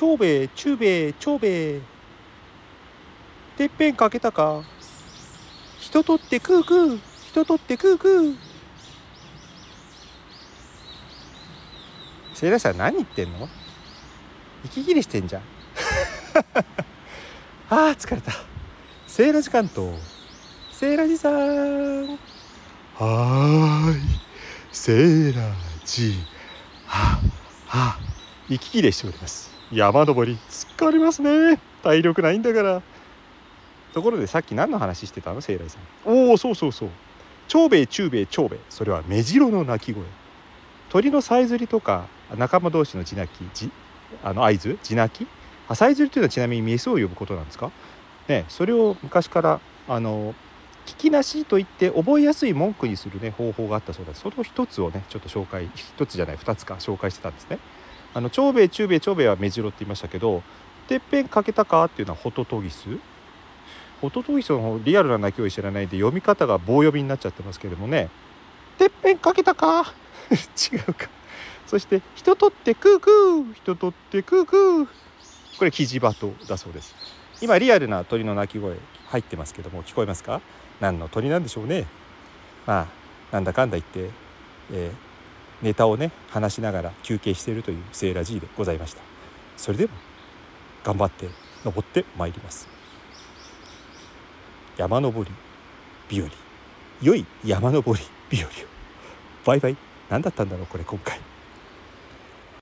長兵衛中兵衛長兵衛てっぺんかけたか人取ってクークー人取ってクークーセイラさん何言ってんの息切れしてんじゃんあー疲れたセーラジ関東セーラジさんはーいセーラジはは息切れしております山登り疲れますね。体力ないんだから。ところでさっき何の話してたの？セイラジさん。おおそうそうそう。長兵衛中兵衛長兵衛。それは目白の鳴き声。鳥のさえずりとか仲間同士の地鳴きじあの合図？地鳴き？あさえずりというのはちなみにメスを呼ぶことなんですか？ねそれを昔からあの聞きなしと言って覚えやすい文句にするね方法があったそうですその一つをねちょっと紹介一つじゃない二つか紹介してたんですね。あの長兵衛中兵衛長兵衛は目白って言いましたけどてっぺんかけたかっていうのはホトトギス？ホトトギスのリアルな鳴き声知らないで読み方が棒読みになっちゃってますけどもね。てっぺんかけたか？違うか。そして人取ってクークー。人取ってクークー。これキジバトだそうです。今リアルな鳥の鳴き声入ってますけども聞こえますか？何の鳥なんでしょうね。まあなんだかんだ言って、えー、ネタをね話しながら休憩しているというセーラ G でございました。それでも頑張って登ってまいります。山登り日和。良い山登り日和を。バイバイ。何だったんだろうこれ今回。